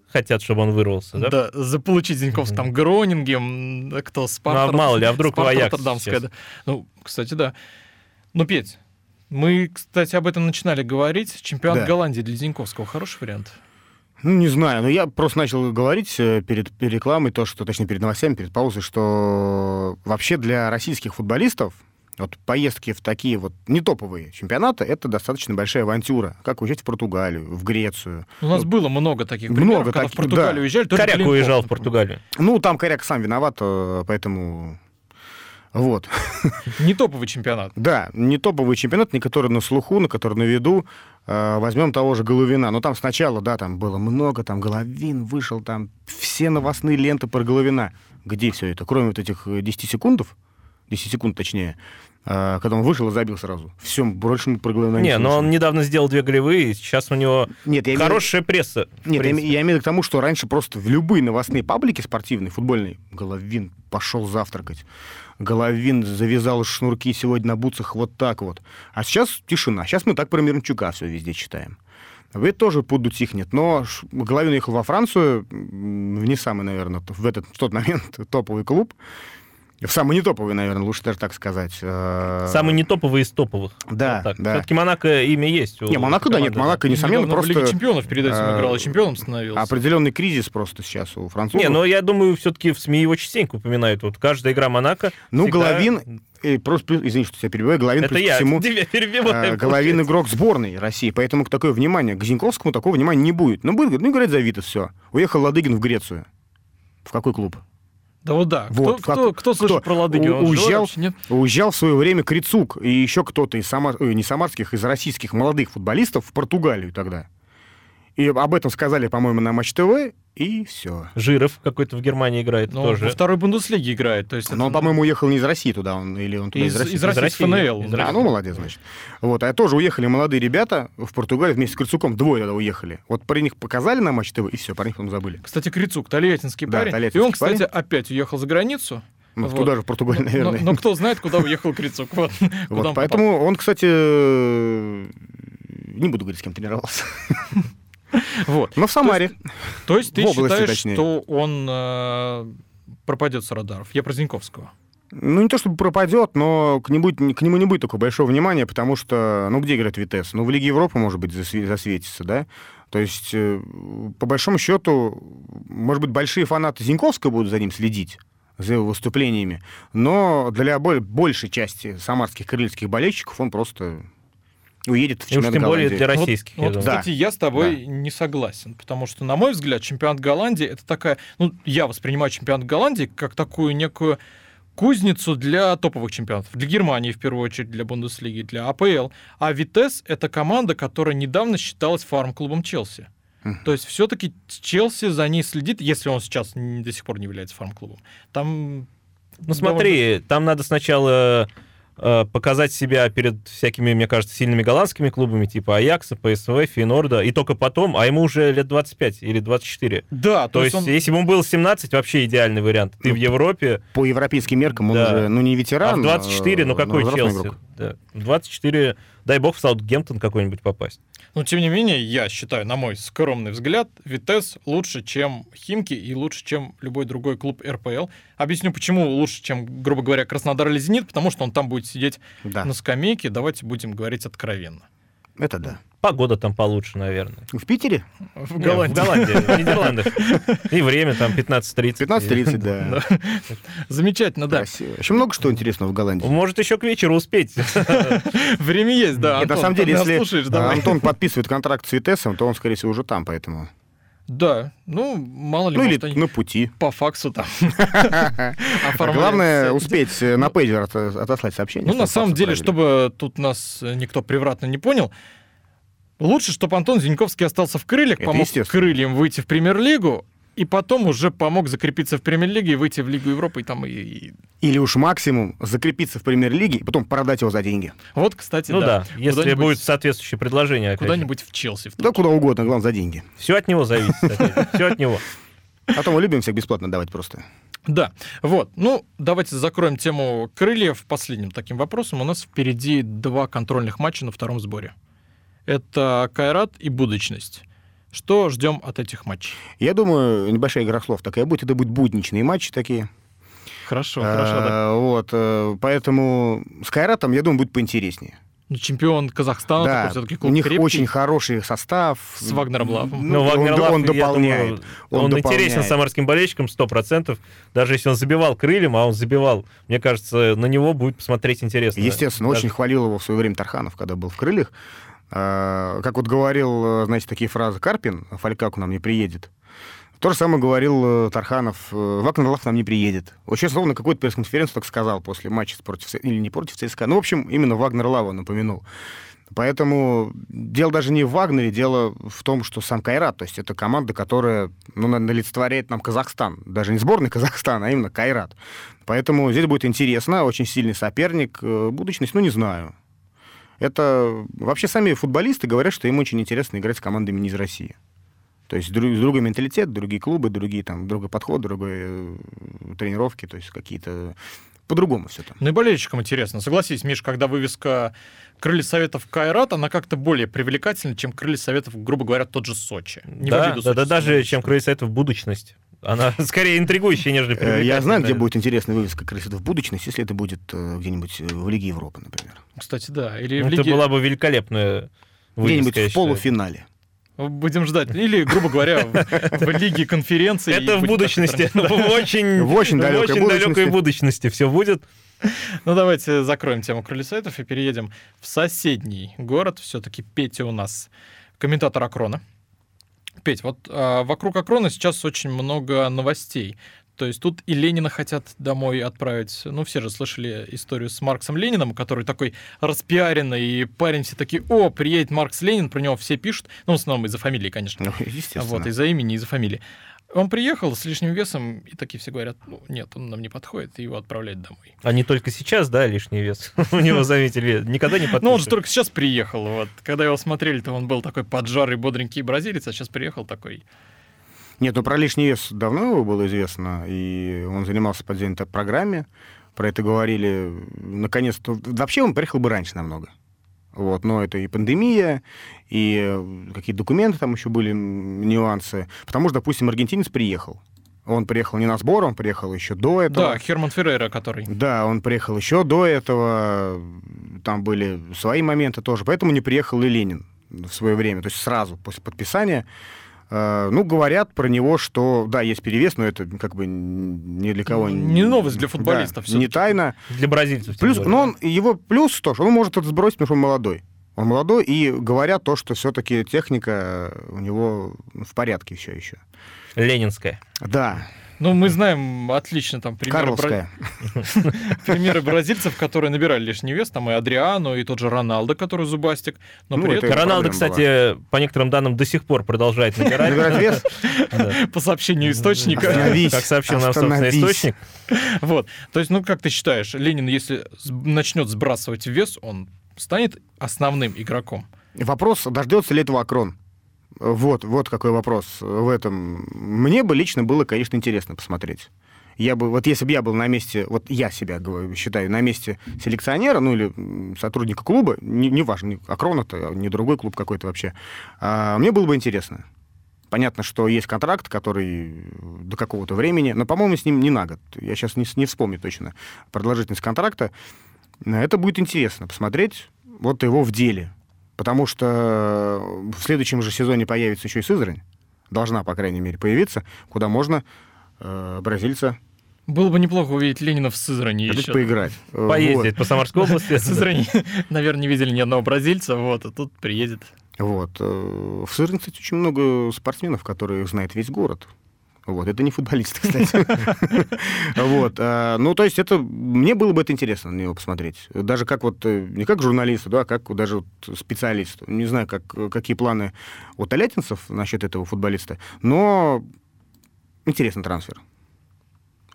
хотят, чтобы он вырвался, да? Да, заполучить Зиньковс, там Гронингем, кто Спарта. Ну, а мало ли, а вдруг в Спарта Аякс да. Ну, кстати, да. Ну, Петь, мы, кстати, об этом начинали говорить. Чемпионат Да. Голландии для Зиньковского хороший вариант. Ну, не знаю, но я просто начал говорить э, перед, перед рекламой, то, что, точнее, перед новостями, перед паузой, что вообще для российских футболистов вот поездки в такие вот не топовые чемпионаты это достаточно большая авантюра. Как уезжать в Португалию, в Грецию. У нас Ну, было много таких много примеров, когда в таких, Португалию да. уезжали. Коряк Клинков, уезжал в. Португалию. Ну, там Коряк сам виноват, э, поэтому... Вот. Не топовый чемпионат. Да, не топовый чемпионат, не который на слуху, на который на виду. Э, возьмем того же Головина. Но там сначала, да, там было много, там Головин вышел, там все новостные ленты про Головина. Где все это? Кроме вот этих э, 10 секундов, 10 секунд точнее, э, когда он вышел и забил сразу. Все, больше мы про Головина не Не, но он недавно сделал две голевые, сейчас у него Нет, я имею- хорошая пресса. в Нет, я, я имею в виду к тому, что раньше просто в любые новостные паблики спортивные, футбольные, Головин пошел завтракать. Головин завязал шнурки сегодня на бутсах вот так вот. А сейчас тишина. Сейчас мы так про Мирончука все везде читаем. это тоже подутихнет. Но Ш- Головин уехал во Францию, в не самый, наверное, в этот в тот момент топовый клуб. В самый не топовый, наверное, лучше даже так сказать. Э, Самый не топовый из топовых. Да, да. Все-таки Монако имя есть. у Не, Монако, да, нет, Монако, несомненно, в Лиге просто чемпионов перед этим э, играл, и чемпионом становился. определенный кризис просто сейчас у французов. Не, но я думаю, все-таки в СМИ его частенько упоминают. Вот каждая игра Монако. Ну, всегда- Головин, э, просто, плюс- извини, что тебя перебиваю, Головин, Это плюс ко я всему, тебя перебиваю. э, Головин игрок сборной России, поэтому такое внимание к Зиньковскому такого внимания не будет. Ну, будет, ну, играть за Витас, все. Уехал Ладыгин в Грецию. В какой клуб? Да вот да. Вот, кто, как- кто, кто слышал кто? про Ладыгина? У- уезжал- вообще, нет? Уезжал в свое время Крицук и еще кто-то из самар... ой, не самарских, из российских молодых футболистов в Португалию тогда. И об этом сказали, по-моему, на Матч ТВ, и все. Жиров какой-то в Германии играет Ну, тоже. во второй Бундеслиге играет. То есть Но он, это по-моему, уехал не из России туда, он, или он туда из, из, России. из России, Из с ФНЛ. России. Из А, России. ну, молодец, значит. Вот, а тоже уехали молодые ребята в Португалию вместе с Крицуком, двое тогда уехали. Вот про них показали на Матч ТВ, и все, про них потом забыли. Кстати, Крицук, тольяттинский Да, парень. и тольяттинский он, кстати, парень. опять уехал за границу. Ну, Вот. туда же, в Португалию, Но- наверное. Но, но кто знает, куда уехал Крицук. Вот, Вот, он попал. поэтому он, кстати, э, не буду говорить, с кем тренировался. Вот. Но в Самаре. То есть ты В области, считаешь, точнее. что он э, пропадет с радаров? Я про Зиньковского. Ну, не то чтобы пропадет, но к нему, к нему не будет такого большого внимания, потому что, ну, где играет Витес? Ну, в Лиге Европы, может быть, засве- засветится, да? То есть, э, по большому счету, может быть, большие фанаты Зиньковского будут за ним следить, за его выступлениями, но для боль- большей части самарских крыльских болельщиков он просто уедет в И уж чемпионат тем более Голландии. для Вот- российских, я Вот, думаю. Да. кстати, я с тобой не согласен, потому что, на мой взгляд, чемпионат Голландии это такая, ну, я воспринимаю чемпионат Голландии как такую некую кузницу для топовых чемпионатов. Для Германии, в первую очередь, для Бундеслиги, для АПЛ. А Витес — это команда, которая недавно считалась фарм-клубом Челси. То есть все-таки Челси за ней следит, если он сейчас до сих пор не является фарм-клубом. Там Ну смотри, там надо сначала показать себя перед всякими, мне кажется, сильными голландскими клубами, типа Аякса, ПСВ, Фейнорда, и только потом, а ему уже лет 25 или 24. Да, То, есть, он- если бы ему было 17, вообще идеальный вариант. Ты Ну, в Европе, По европейским меркам он Да. уже, ну, не а ветеран. в 24, ну э, какой Челси? игрок. Да. В 24, дай бог, в Саутгемптон какой-нибудь попасть. Но, тем не менее, я считаю, на мой скромный взгляд, Витес лучше, чем Химки и лучше, чем любой другой клуб РПЛ. Объясню, почему лучше, чем, грубо говоря, Краснодар или Зенит, потому что он там будет сидеть Да, на скамейке. Давайте будем говорить откровенно. Это да. Погода там получше, наверное. В Питере? В Голландии. В Голландии, в Нидерландах. И время там 15.30. 15.30, да. Замечательно, да. Еще много что интересного в Голландии. Может, еще к вечеру успеть. Время есть, да. На самом деле, если. Антон подписывает контракт с Витесом, то он, скорее всего, уже там, поэтому... Да, ну, мало ли, Ну или может, они на пути. по факсу там А Главное успеть э, на пейджер от- отослать сообщение. Ну, на самом деле, чтобы тут нас э, никто превратно не понял, лучше, чтобы Антон Зиньковский остался в крыльях, помог крыльям выйти в премьер-лигу, и потом уже помог закрепиться в премьер-лиге и выйти в Лигу Европы, и там и... Или уж максимум закрепиться в премьер-лиге и потом продать его за деньги. Вот, кстати, Ну да. да, если Куда-нибудь- будет соответствующее предложение. Куда-нибудь в Челси. в Да куда угодно, главное, за деньги. Все от него зависит. Все от него. А то мы любим всех бесплатно давать просто. Да, вот. Ну, давайте закроем тему крыльев последним таким вопросом. У нас впереди два контрольных матча на втором сборе. Это Кайрат и Будочность. Что ждем от этих матчей? Я думаю, небольшая игра слов такая будет. Это будут будничные матчи такие. Хорошо, хорошо, да. А, Вот, э, поэтому с Кайратом, я думаю, будет поинтереснее. Ну, чемпион Казахстана, да, такой все-таки у клуб них крепкий. очень хороший состав. С Вагнером Лавом. Ну, он- Вагнер он, Лав, я дополняет. думаю, он Он, интересен дополняет. самарским болельщикам 100%. Даже если он забивал крыльям, а он забивал, мне кажется, на него будет посмотреть интересно. Естественно, Даже- очень хвалил его в свое время Тарханов, когда был в крыльях. А, Как вот говорил, э, знаете, такие фразы Карпин, Фалька к нам не приедет. То же самое говорил э, Тарханов, э, Вагнер Лав к нам не приедет. Вот сейчас ровно какой-то пресс-конференцию так сказал после матча против, или не против ЦСКА. Ну, в общем, именно Вагнер Лава напомянул. Поэтому дело даже не в Вагнере, дело в том, что сам Кайрат, то есть это команда, которая ну, олицетворяет нам Казахстан. Даже не сборный Казахстана, а именно Кайрат. Поэтому здесь будет интересно, очень сильный соперник. Будущность, ну, не знаю. Это вообще сами футболисты говорят, что им очень интересно играть с командами не из России. То есть друг, другой менталитет, другие клубы, другие там, другой подход, другой э, тренировки, то есть какие-то по-другому все там. Ну и болельщикам интересно. Согласись, Миш, когда вывеска крылья советов Кайрат, она как-то более привлекательна, чем крылья советов, грубо говоря, тот же Сочи. Не в Да, да, да, сочинскому даже чем крылья советов будущность. Она скорее интригующая, нежели Э, Я знаю, где будет интересная вывеска крылья в будущность, если это будет э, где-нибудь э, в Лиге Европы, например. Кстати, да. Или Ну, в Это Лиге... была бы великолепная Где-нибудь вывеска, я в полуфинале. Будем ждать. Или, грубо говоря, в, в Лиге конференции. Это в будущности, в очень, В очень далекой очень будущности. далекой будущности все будет. Ну, давайте закроем тему крылья советов и переедем в соседний город. Все-таки Петя у нас комментатор Акрона. Петь, вот а, вокруг Акрона сейчас очень много новостей. То есть тут и Ленина хотят домой отправить. Ну, все же слышали историю с Марксом Лениным, который такой распиаренный, и парень все такие, о, приедет Маркс Ленин, про него все пишут. Ну, в основном из-за фамилии, конечно. Ну, естественно. Вот, из-за имени, из-за фамилии. Он приехал с лишним весом, и такие все говорят, ну, нет, он нам не подходит, и его отправляют домой. А не только сейчас, да, лишний вес. У него заметили, никогда не Ну, он же только сейчас приехал, вот. Когда его смотрели, то он был такой поджарый, бодренький бразилец, а сейчас приехал такой. Нет, ну про лишний вес давно его было известно, и он занимался по программе, про это говорили, наконец-то. Вообще он приехал бы раньше намного. Вот, но это и пандемия, и э, какие-то документы там еще были, нюансы. Потому что, допустим, аргентинец приехал. Он приехал не на сбор, он приехал еще до этого. Да, Херман Феррейра, который. Да, он приехал еще до этого, там были свои моменты тоже, поэтому не приехал и Ленин в свое время, то есть сразу после подписания. Э, Ну, говорят про него, что, да, есть перевес, но это как бы ни для кого... Не новость для футболистов Да, не тайна. Для бразильцев. Плюс, но он, его плюс то, что он может это сбросить, потому что он молодой. Он молодой, и говорят то, что все-таки техника у него в порядке все еще. Ленинская. Да, Ну, мы знаем отлично там примеры, бра- примеры бразильцев, которые набирали лишний вес, там и Адриану, и тот же Роналдо, который зубастик. Но Ну, при это этом, Роналдо, кстати, по некоторым данным, до сих пор продолжает набирать. Набирать вес? По сообщению источника. Как сообщил нам, собственно, Остановись. источник. Вот. То есть, ну, как ты считаешь, Ленин, если начнет сбрасывать вес, он станет основным игроком? Вопрос, дождется ли этого Акрон? Вот, вот какой вопрос в этом. Мне бы лично было, конечно, интересно посмотреть. Я бы, вот если бы я был на месте, вот я себя говорю, считаю, на месте селекционера, ну или сотрудника клуба, не, не важно, Акрон это, не другой клуб какой-то вообще, а, мне было бы интересно. Понятно, что есть контракт, который до какого-то времени, но, по-моему, с ним не на год. Я сейчас не, не вспомню точно продолжительность контракта. Это будет интересно посмотреть вот его в деле. Потому что в следующем же сезоне появится еще и Сызрань. Должна, по крайней мере, появиться, куда можно э, бразильца Было бы неплохо увидеть Ленина в Сызрани еще. поиграть. Э, Поездить по Самарской области. В Сызрани, наверное, не видели ни одного бразильца, вот, а тут приедет. Вот. э, В Сызрани, кстати, очень много спортсменов, которые знает весь город. Вот, это не футболисты, кстати. Вот, э, ну, то есть это, мне было бы это интересно на него посмотреть. Даже как вот, э, не как журналисту, да, а как даже специалисту. Не знаю, как, какие планы у Толятинцев насчет этого футболиста, но интересный трансфер.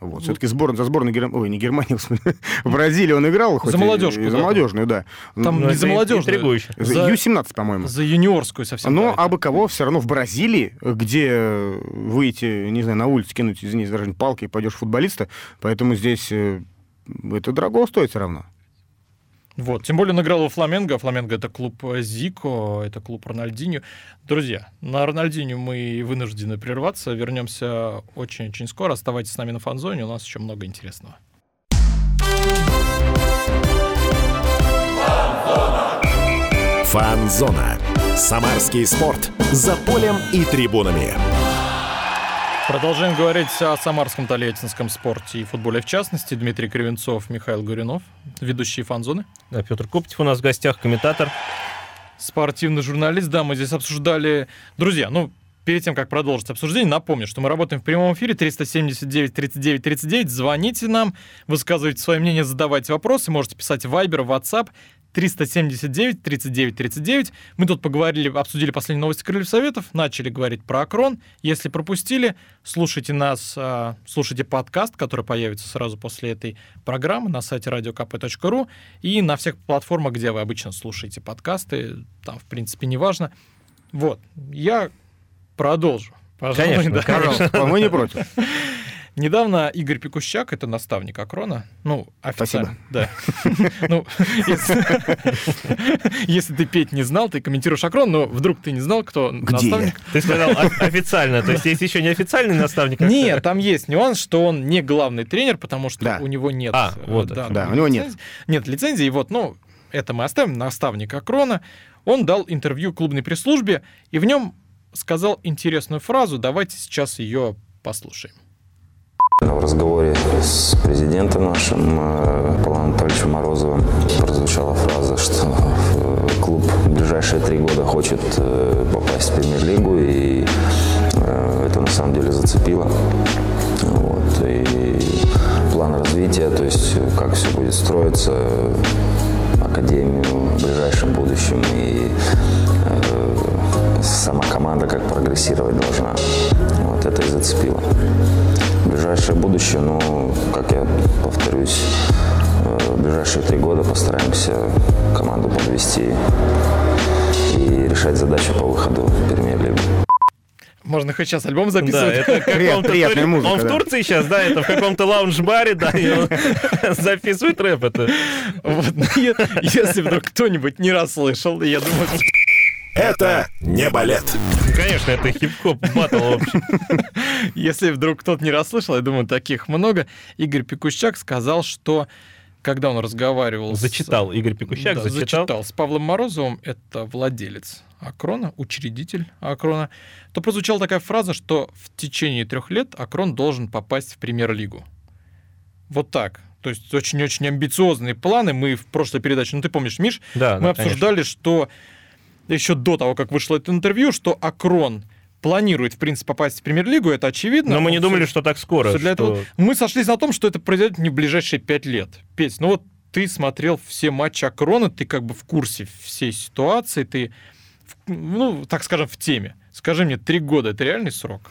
Вот. Все-таки сбор, за сборную Германии, ой, не Германии, в Бразилии он играл. хоть За молодежку, и За да, молодежную, да. Там Ну, не за молодежную. За За- Ю-17, по-моему. За юниорскую совсем. Но правильно. абы кого все равно в Бразилии, где выйти, не знаю, на улицу, кинуть, извините, за выражение, палкой и пойдешь футболиста, поэтому здесь э, это дорого стоит все равно. Вот, тем более он играл во Фламенго, а Фламенго это клуб э, Зико, это клуб Рональдинho. Друзья, на Рональдинho мы вынуждены прерваться, вернемся очень-очень скоро. Оставайтесь с нами на фанзоне, у нас еще много интересного. Фанзона. Самарский спорт. За полем и трибунами. Продолжаем говорить о самарском тольяттинском спорте и футболе в частности. Дмитрий Кривенцов, Михаил Горюнов, ведущие фанзоны. Да, Петр Коптев у нас в гостях, комментатор. спортивный журналист. Да, мы здесь обсуждали... Друзья, ну, перед тем, как продолжить обсуждение, напомню, что мы работаем в прямом эфире 379 39 39. Звоните нам, высказывайте свое мнение, задавайте вопросы. Можете писать в Viber, WhatsApp 379 39 39. Мы тут поговорили, обсудили последние новости Крыльев Советов, начали говорить про Акрон. Если пропустили, слушайте нас, а, слушайте подкаст, который появится сразу после этой программы на сайте radiokp.ru и на всех платформах, где вы обычно слушаете подкасты. Там, в принципе, не важно. Вот, я продолжу. Пожалуй, Конечно, да. конечно. Мы не против. Недавно Игорь Пикущак, это наставник Акрона, ну, официально. Да. Ну, если ты петь не знал, ты комментируешь Акрон, но вдруг ты не знал, кто наставник. Ты сказал официально, то есть есть еще не официальный наставник? Нет, там есть нюанс, что он не главный тренер, потому что у него нет... А, вот, да, у него нет. Нет лицензии, вот, ну, это мы оставим, наставник Акрона. Он дал интервью клубной пресс-службе, и в нем сказал интересную фразу. Давайте сейчас ее послушаем. В разговоре с президентом нашим э, Павлом Анатольевичем Морозовым прозвучала фраза, что э, клуб в ближайшие три года хочет э, попасть в премьер-лигу, и это на самом деле зацепило. Вот. И план развития, то есть как все будет строиться, академию в ближайшем будущем и сама команда как прогрессировать должна. Вот это и зацепило. Ближайшее будущее, ну, как я повторюсь, э, в ближайшие три года постараемся команду подвести и решать задачу по выходу в премьер-лигу. Можно хоть сейчас альбом записывать. Да, это Привет, приятная музыка. Он в да. Турции сейчас, да, это в каком-то лаунж-баре, да, и он записывает рэп это. Вот, ну, Если вдруг кто-нибудь не расслышал, я думаю, что Это не балет. Конечно, это хип-хоп батл вообще. Если вдруг кто-то не расслышал, я думаю, таких много. Игорь Пикущак сказал, что когда он разговаривал... с- Зачитал, Игорь Пикущак Да, зачитал. С Павлом Морозовым, это владелец Акрона, учредитель Акрона, то прозвучала такая фраза, что в течение трех лет Акрон должен попасть в премьер-лигу. Вот так. То есть очень-очень амбициозные планы. Мы в прошлой передаче, ну ты помнишь, Миш, Да, мы да, конечно. обсуждали, что еще до того, как вышло это интервью, что Акрон планирует, в принципе, попасть в премьер-лигу, это очевидно. Но мы не Он думали, что так скоро. всё для что- этого. Мы сошлись на том, что это произойдет не в ближайшие пять лет. Петь, ну вот ты смотрел все матчи Акрона, ты как бы в курсе всей ситуации, ты, ну, так скажем, в теме. Скажи мне, три года — это реальный срок?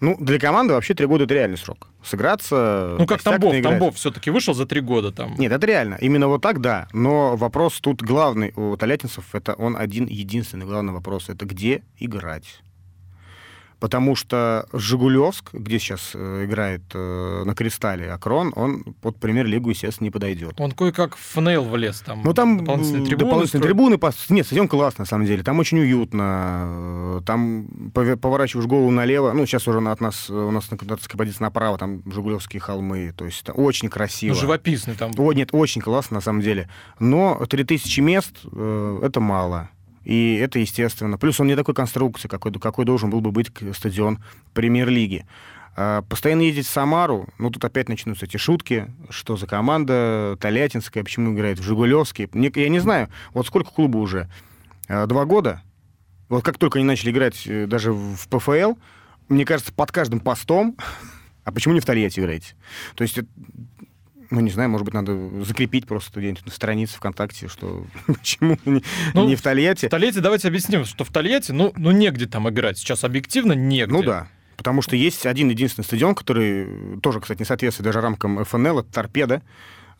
Ну, для команды вообще три года это реальный срок. Сыграться... Ну, как Тамбов. наиграть. Тамбов все-таки вышел за три года там. Нет, это реально. Именно вот так, да. Но вопрос тут главный у тольяттинцев, это он один единственный главный вопрос. Это где играть? Потому что Жигулевск, где сейчас э, играет э, на Кристалле Акрон, он под премьер-лигу, естественно, не подойдет. Он кое-как в ФНЛ влез там. Ну, там дополнительные трибуны. дополнительные строят. трибуны. пос- Нет, стадион класс, на самом деле. Там очень уютно. э, Там поворачиваешь голову налево. Ну, сейчас уже от нас, э, у нас на позиции направо, там Жигулевские холмы. То есть там очень Ну, красиво. живописный там. О, нет, очень классно, на самом деле. Но 3000 мест э, это мало. И это естественно. Плюс он не такой конструкции, какой, какой должен был бы быть стадион премьер-лиги. А, Постоянно ездить в Самару, ну тут опять начнутся эти шутки, что за команда Тольяттинская, почему играет в Жигулевске. Я не знаю, вот сколько клубу уже? А, Два года? Вот как только они начали играть э, даже в ПФЛ, мне кажется, под каждым постом, а почему не в Тольятти играете? То есть ну, не знаю, может быть, надо закрепить просто где-нибудь на странице ВКонтакте, что почему не, Ну, не в Тольятти. В Тольятти, давайте объясним, что в Тольятти, ну, ну негде там играть. Сейчас объективно негде. Ну да. Потому что есть один единственный стадион, который тоже, кстати, не соответствует даже рамкам ФНЛ, это торпеда,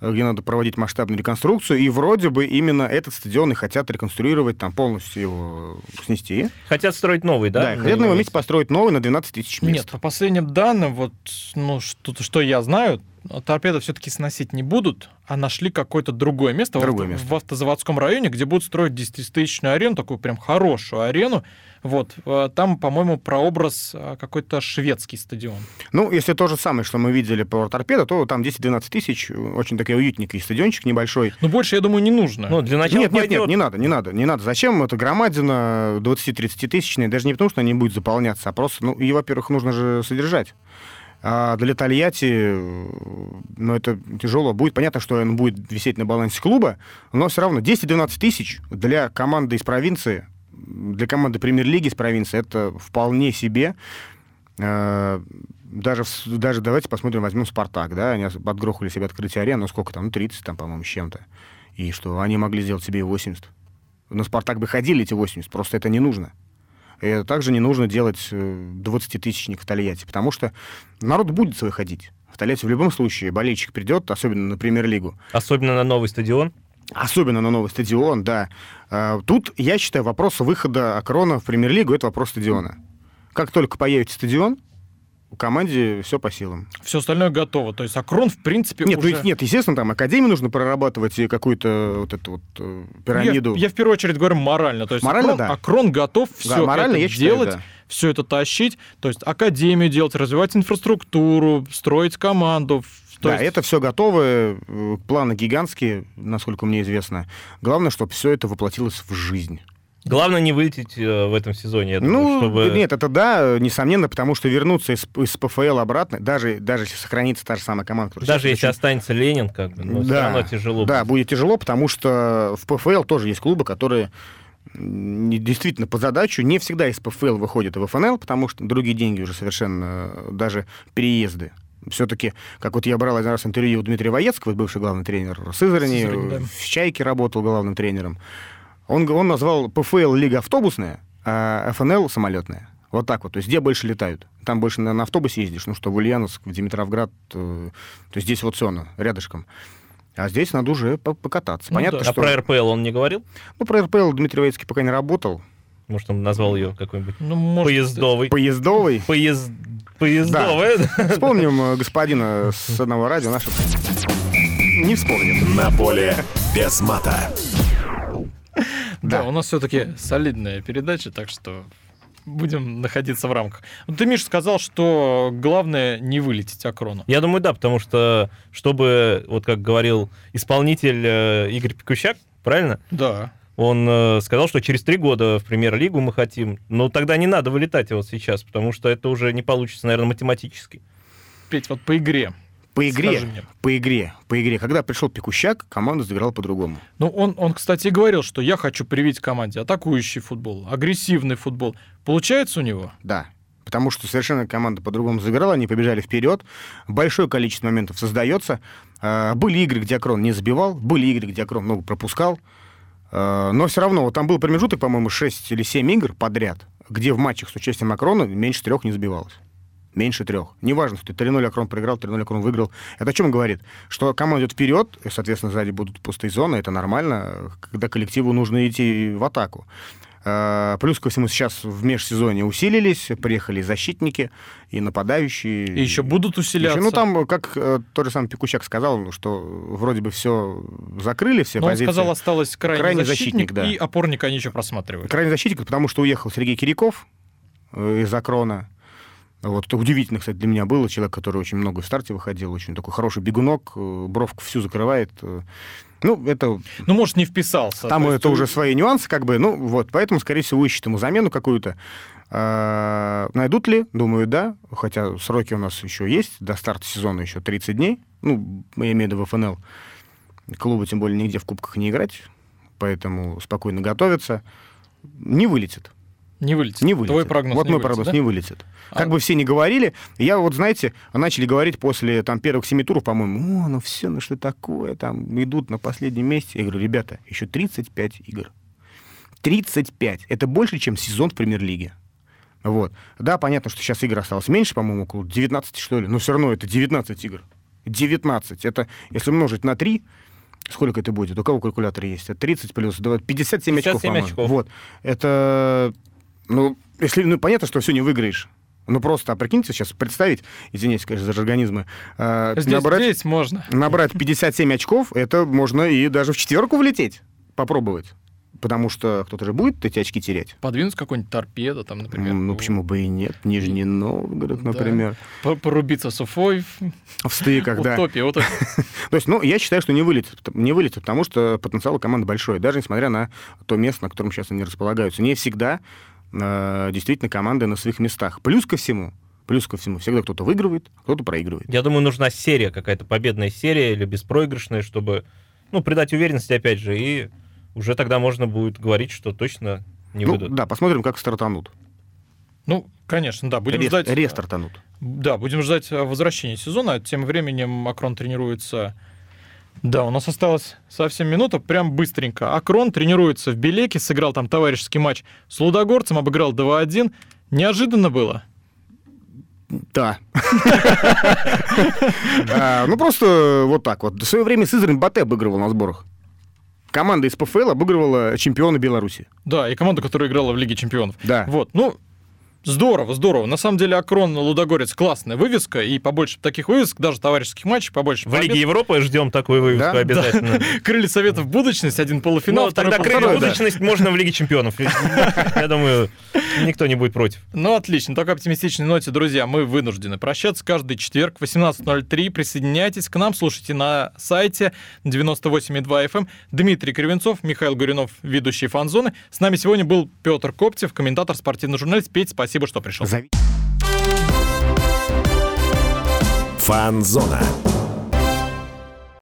э, где надо проводить масштабную реконструкцию, и вроде бы именно этот стадион и хотят реконструировать, там полностью его снести. Хотят строить новый, да? Да, хотят на его месте построить новый на 12 тысяч мест. Нет, по последним данным, вот, ну, что, что я знаю, торпеды все-таки сносить не будут, а нашли какое-то другое место, в Другое авто- место. в автозаводском районе, где будут строить 10-тысячную арену, такую прям хорошую арену. Вот, э, там, по-моему, прообраз э, какой-то шведский стадион. Ну, если то же самое, что мы видели по торпедо, то там 10-12 тысяч, очень такой уютненький стадиончик небольшой. Но больше, я думаю, не нужно. Ну, для начала Нет, нет, нет, не надо, не надо, не надо. Зачем это громадина 20-30 тысячная? Даже не потому, что она не будет заполняться, а просто, ну, и, во-первых, нужно же содержать. А для Тольятти, ну, это тяжело будет. Понятно, что он будет висеть на балансе клуба, но все равно 10-12 тысяч для команды из провинции, для команды премьер-лиги из провинции, это вполне себе. Э, Даже, даже давайте посмотрим, возьмем «Спартак», да, они отгрохали себе открытие арены, ну сколько там, ну 30 там, по-моему, с чем-то. И что, они могли сделать себе и 80. На «Спартак» бы ходили эти 80, просто это не нужно. И также не нужно делать э, 20-тысячник в Тольятти, потому что народ будет свой ходить. В Тольятти в любом случае болельщик придет, особенно на премьер-лигу. Особенно на новый стадион. Особенно на новый стадион, да. А, Тут, я считаю, вопрос выхода Акрона в премьер-лигу — это вопрос стадиона. Как только появится стадион, команде все по силам. Все остальное готово. То есть Акрон, в принципе, Нет, ну, уже... нет, естественно, там академии нужно прорабатывать и какую-то вот эту вот э, пирамиду. Я, я в первую очередь говорю морально. То есть Морально, Акрон, да. Акрон готов все Да, морально это я считаю, делать, да. все это тащить. То есть академию делать, развивать инфраструктуру, строить команду. То да, есть- это все готово, э, планы гигантские, насколько мне известно. Главное, чтобы все это воплотилось в жизнь. Главное не вылететь э, в этом сезоне, я думаю, Ну, чтобы... нет, это да, несомненно, потому что вернуться из, из ПФЛ обратно, даже, даже если сохранится та же самая команда, которая Даже сейчас если очень- останется Ленин, как бы, но все равно тяжело. Да, будет. тяжело, потому что в ПФЛ тоже есть клубы, которые действительно по задачу не всегда из ПФЛ выходят в ФНЛ, потому что другие деньги уже совершенно, э, даже переезды. Все-таки, как вот я брал один раз интервью у Дмитрия Воецкого, бывший главный тренер Сызрани, Сызрани, да. в «Чайке» работал главным тренером. Он, он назвал ПФЛ лига автобусная, а ФНЛ самолетная. Вот так вот. То есть где больше летают? Там больше на, на автобусе ездишь, ну что, в Ульяновск, в Димитровград, э, то есть здесь вот все, рядышком. А здесь надо уже по- покататься. Ну Понятно, да. А что... про РПЛ он не говорил? Ну, про РПЛ Дмитрий Воицкий пока не работал. Может, он назвал ее какой-нибудь Ну, может, поездовый? Поездовый. Поезд... Поездовая? да? Вспомним э, господина с одного радио, наше не вспомним. На поле без мата. Да, Да. у нас все-таки солидная передача, так что будем находиться в рамках. Ты, Миша, сказал, что главное не вылететь Акрону. Я думаю, да, потому что, чтобы, вот как говорил исполнитель э, Игорь Пикущак, правильно? Да. Он э, сказал, что через три года в премьер-лигу мы хотим. Но тогда не надо вылетать вот сейчас, потому что это уже не получится, наверное, математически. Петь, вот по игре. По игре, по игре, по игре. Когда пришел Пикущак, команда заиграла по-другому. Ну, он, он, кстати, говорил, что я хочу привить команде атакующий футбол, агрессивный футбол. Получается у него? Да. Потому что совершенно команда по-другому заиграла, они побежали вперед. Большое количество моментов создается. Э, Были игры, где Акрон не забивал, были игры, где Акрон много пропускал. Э, Но все равно, вот там был промежуток, по-моему, 6 или 7 игр подряд, где в матчах с участием Акрона меньше трех не забивалось. Меньше трех. Неважно, что ты 3-0 Акрон проиграл, 3-0 Акрон выиграл. Это о чем говорит? Что команда идет вперед, и, соответственно, сзади будут пустые зоны, это нормально, когда коллективу нужно идти в атаку. Э, Плюс ко всему сейчас в межсезонье усилились, приехали защитники и нападающие. И еще будут усиляться. Еще, ну, там, как э, тот же самый Пикучак сказал, ну, что вроде бы все закрыли, все Но он позиции. сказал, осталось крайний, Крайний защитник, защитник, да. и опорника они еще просматривают. Крайний защитник, потому что уехал Сергей Киряков э, из Акрона. Вот, это удивительно, кстати, для меня было. Человек, который очень много в старте выходил, очень такой хороший бегунок, э, бровку всю закрывает. э. Ну, это Ну, может, не вписался. там это у- уже свои нюансы, как бы, ну, вот, поэтому, скорее всего, ищет ему замену какую-то. А, Найдут ли? Думаю, да. Хотя сроки у нас еще есть, до старта сезона еще 30 дней. Ну, я имею в виду в ФНЛ. Клубы, тем более, нигде в кубках не играть, поэтому спокойно готовятся. Не вылетит. Не вылетит. Не вылетит. Твой прогноз Вот не мой вылетит, прогноз да? не вылетит. Как А- бы все не говорили, я вот, знаете, начали говорить после там первых семи туров, по-моему, о, ну все, ну что такое, там идут на последнем месте. Я говорю, ребята, еще 35 игр. 35. Это больше, чем сезон в премьер-лиге. Вот. Да, понятно, что сейчас игр осталось меньше, по-моему, около 19, что ли, но все равно это 19 игр. 19. Это, если умножить на 3, сколько это будет? У кого калькулятор есть? Это 30 плюс 20, 57 очков, 57 по-моему. очков. Вот. Это, ну, если, ну, понятно, что все не выиграешь. Ну, просто а прикиньте сейчас представить, извините, конечно, за организмы, э, Здесь, набрать, здесь можно. набрать 57 очков, это можно и даже в четверку влететь, попробовать. Потому что кто-то же будет эти очки терять. Подвинуть какой-нибудь торпеда там, например. Ну, почему бы и нет? Нижний Новгород, Да. например. По- Порубиться с Уфой. в стыках, да. Утопия, утопия. То есть, ну, я считаю, что не вылетит, не вылетит, потому что потенциал команды большой, даже несмотря на то место, на котором сейчас они располагаются. Не всегда э, действительно команды на своих местах. Плюс ко всему, плюс ко всему, всегда кто-то выигрывает, кто-то проигрывает. Я думаю, нужна серия, какая-то победная серия или беспроигрышная, чтобы, ну, придать уверенности, опять же, и уже тогда можно будет говорить, что точно не Ну, выйдут. да, посмотрим, как стартанут. Ну, конечно, да. Будем Ре- ждать... Рестартанут. Да, будем ждать э, возвращения сезона. Тем временем Макрон тренируется... Да, у нас осталось совсем минута, прям быстренько. Акрон тренируется в Белеке, сыграл там товарищеский матч с Лудогорцем, обыграл 2-1. Неожиданно было. Да. А, Ну, просто вот так вот. В свое время Сызрань Батэ обыгрывал на сборах. Команда из ПФЛ обыгрывала чемпиона Беларуси. Да, и команда, которая играла в Лиге Чемпионов. Да. Вот, ну, Здорово, здорово. На самом деле Акрон Лудогорец классная вывеска, и побольше таких вывесок, даже товарищеских матчей, побольше В побед. Лиге Европы ждем такую вывеску Да? обязательно. Крылья Советов будущность, один полуфинал, Ну, второй тогда крылья да. будущность можно в Лиге Чемпионов. Я думаю, никто не будет против. Ну, отлично. Такой оптимистичной ноте, друзья, мы вынуждены прощаться. Каждый четверг в 18.03 присоединяйтесь к нам, слушайте на сайте 98.2 FM. эм. Дмитрий Кривенцов, Михаил Гуринов, ведущий фан-зоны. С нами сегодня был Петр Коптев, комментатор, спортивный журналист. Петь, спасибо, что пришел. Зови- Фанзона.